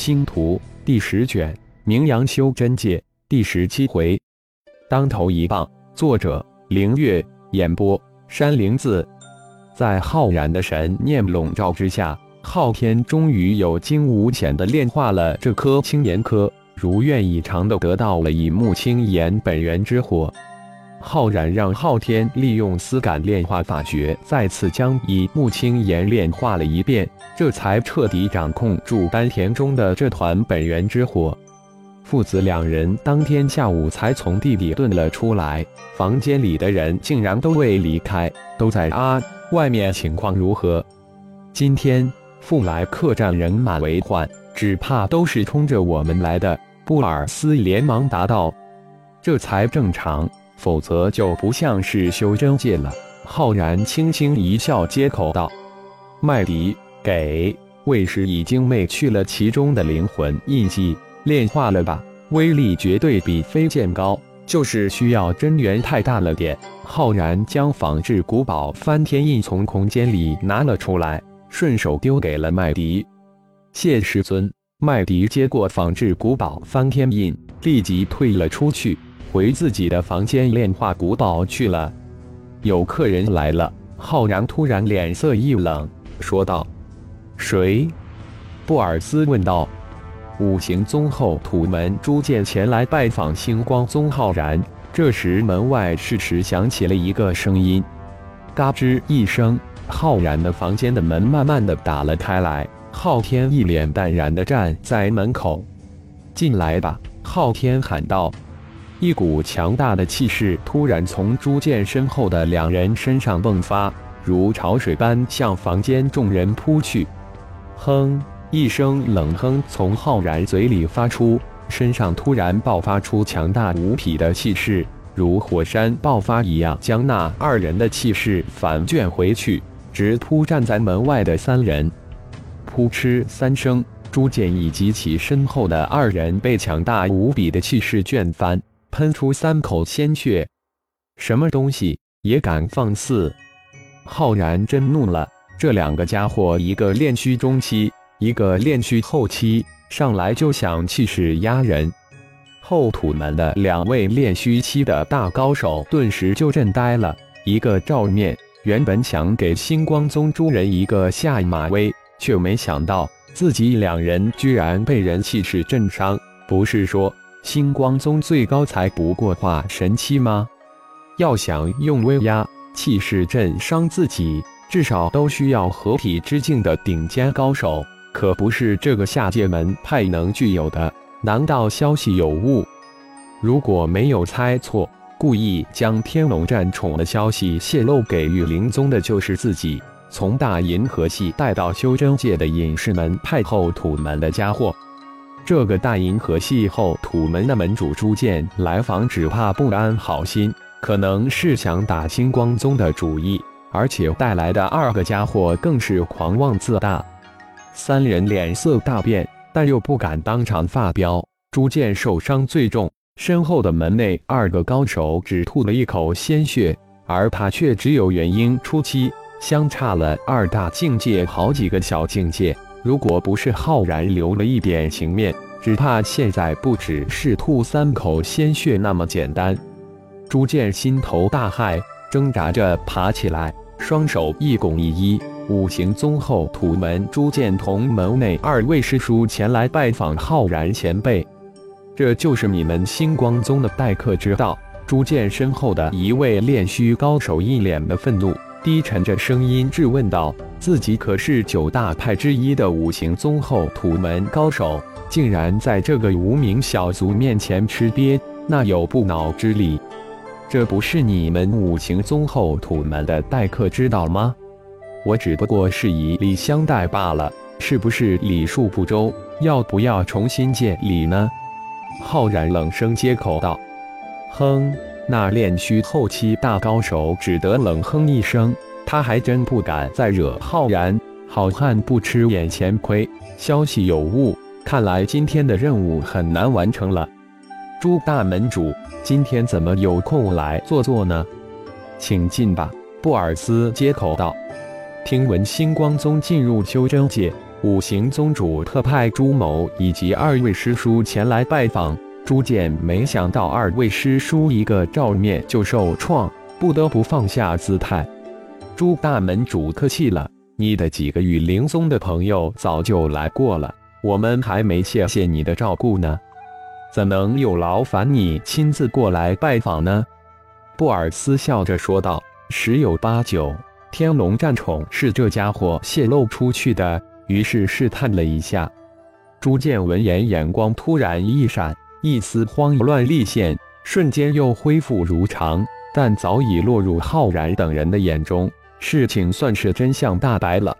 星图第十卷，名扬修真界第十七回，当头一棒。作者：凌月，演播：山灵子。在浩然的神念笼罩之下，昊天终于有惊无险的炼化了这颗青岩颗，如愿以偿的得到了以木青岩本源之火。浩然让昊天利用丝感炼化法诀，再次将以木青岩炼化了一遍，这才彻底掌控住丹田中的这团本源之火。父子两人当天下午才从地底遁了出来，房间里的人竟然都未离开，都在啊，外面情况如何？今天复来客栈人满为患，只怕都是冲着我们来的。布尔斯连忙答道：“这才正常。”否则就不像是修真界了。浩然轻轻一笑，接口道：“麦迪，给卫士已经灭去了其中的灵魂印记，炼化了吧？威力绝对比飞剑高，就是需要真元太大了点。”浩然将仿制古堡翻天印从空间里拿了出来，顺手丢给了麦迪。谢师尊。麦迪接过仿制古堡翻天印，立即退了出去。回自己的房间炼化古堡去了。有客人来了，浩然突然脸色一冷，说道：“谁？”布尔斯问道。五行宗后土门朱剑前来拜访星光宗浩然。这时门外适时响起了一个声音：“嘎吱一声，浩然的房间的门慢慢的打了开来。昊天一脸淡然的站在门口：“进来吧。”昊天喊道。一股强大的气势突然从朱剑身后的两人身上迸发，如潮水般向房间众人扑去。哼！一声冷哼从浩然嘴里发出，身上突然爆发出强大无匹的气势，如火山爆发一样，将那二人的气势反卷回去，直扑站在门外的三人。扑哧三声，朱剑以及其身后的二人被强大无比的气势卷翻。喷出三口鲜血，什么东西也敢放肆！浩然真怒了。这两个家伙，一个炼虚中期，一个炼虚后期，上来就想气势压人。后土门的两位炼虚期的大高手顿时就震呆了。一个照面原本想给星光宗诸人一个下马威，却没想到自己两人居然被人气势震伤。不是说？星光宗最高才不过化神期吗？要想用威压气势震伤自己，至少都需要合体之境的顶尖高手，可不是这个下界门派能具有的。难道消息有误？如果没有猜错，故意将天龙战宠的消息泄露给玉灵宗的就是自己，从大银河系带到修真界的隐士门派后土门的家伙。这个大银河系后土门的门主朱剑来访，只怕不安好心，可能是想打星光宗的主意，而且带来的二个家伙更是狂妄自大。三人脸色大变，但又不敢当场发飙。朱剑受伤最重，身后的门内二个高手只吐了一口鲜血，而他却只有元婴初期，相差了二大境界好几个小境界。如果不是浩然留了一点情面，只怕现在不只是吐三口鲜血那么简单。朱建心头大骇，挣扎着爬起来，双手一拱一揖：“五行宗后土门朱建同门内二位师叔前来拜访浩然前辈，这就是你们星光宗的待客之道。”朱建身后的一位炼虚高手一脸的愤怒。低沉着声音质问道：“自己可是九大派之一的五行宗后土门高手，竟然在这个无名小卒面前吃瘪，那有不恼之理？这不是你们五行宗后土门的待客之道吗？我只不过是以礼相待罢了，是不是礼数不周？要不要重新见礼呢？”浩然冷声接口道：“哼。”那炼虚后期大高手只得冷哼一声，他还真不敢再惹浩然。好汉不吃眼前亏，消息有误，看来今天的任务很难完成了。朱大门主，今天怎么有空来坐坐呢？请进吧。布尔斯接口道：“听闻星光宗进入修真界，五行宗主特派朱某以及二位师叔前来拜访。朱建没想到二位师叔一个照面就受创，不得不放下姿态。朱大门主客气了，你的几个雨灵宗的朋友早就来过了，我们还没谢谢你的照顾呢，怎能有劳烦你亲自过来拜访呢？布尔斯笑着说道：“十有八九，天龙战宠是这家伙泄露出去的。”于是试探了一下。朱建闻言，眼光突然一闪。一丝慌乱立现，瞬间又恢复如常，但早已落入浩然等人的眼中。事情算是真相大白了。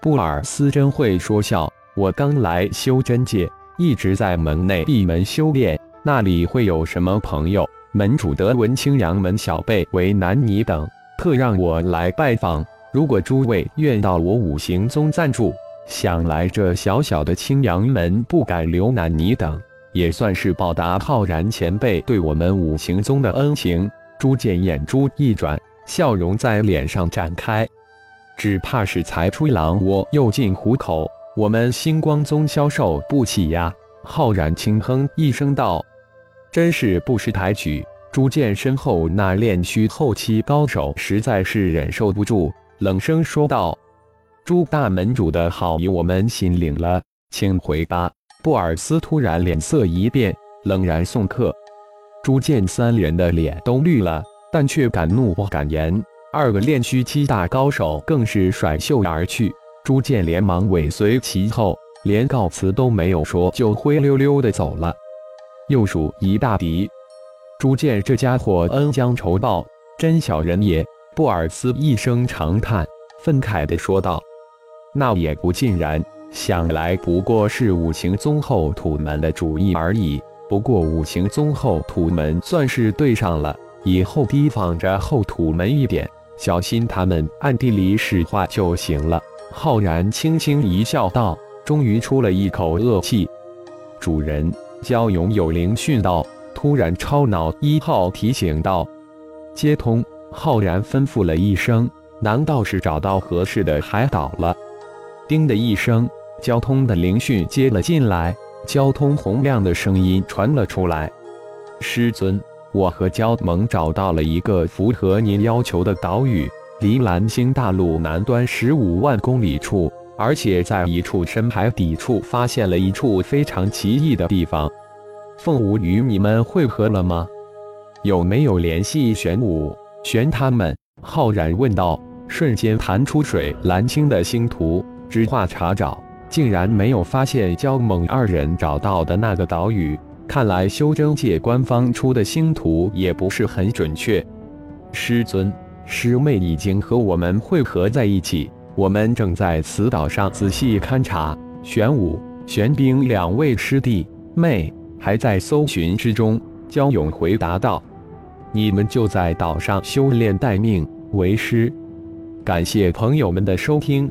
布尔斯真会说笑，我刚来修真界，一直在门内闭门修炼，那里会有什么朋友？门主得闻青阳门小辈为难你等，特让我来拜访。如果诸位愿到我五行宗暂住，想来这小小的青阳门不敢留难你等。也算是报答浩然前辈对我们五行宗的恩情。朱建眼珠一转，笑容在脸上展开。只怕是才出狼窝又进虎口，我们星光宗消受不起呀！浩然轻哼一声道：“真是不识抬举。”朱建身后那炼虚后期高手实在是忍受不住，冷声说道：“朱大门主的好意，我们心领了，请回吧。”布尔斯突然脸色一变，冷然送客。朱剑三人的脸都绿了，但却敢怒不敢言。二个炼虚七大高手更是甩袖而去。朱剑连忙尾随其后，连告辞都没有说，就灰溜溜的走了。又属一大敌。朱剑这家伙恩将仇报，真小人也。布尔斯一声长叹，愤慨的说道：“那也不尽然。”想来不过是五行宗后土门的主意而已。不过五行宗后土门算是对上了，以后提防着后土门一点，小心他们暗地里使坏就行了。浩然轻轻一笑，道：“终于出了一口恶气。”主人，焦勇有灵讯道。突然，超脑一号提醒道：“接通。”浩然吩咐了一声：“难道是找到合适的海岛了？”叮的一声。交通的灵讯接了进来，交通洪亮的声音传了出来：“师尊，我和焦盟找到了一个符合您要求的岛屿，离蓝星大陆南端十五万公里处，而且在一处深海底处发现了一处非常奇异的地方。凤舞与你们会合了吗？有没有联系玄武、玄他们？”浩然问道，瞬间弹出水蓝星的星图，直画查找。竟然没有发现焦猛二人找到的那个岛屿，看来修真界官方出的星图也不是很准确。师尊，师妹已经和我们汇合在一起，我们正在此岛上仔细勘察。玄武、玄冰两位师弟妹还在搜寻之中。焦勇回答道：“你们就在岛上修炼待命，为师。”感谢朋友们的收听。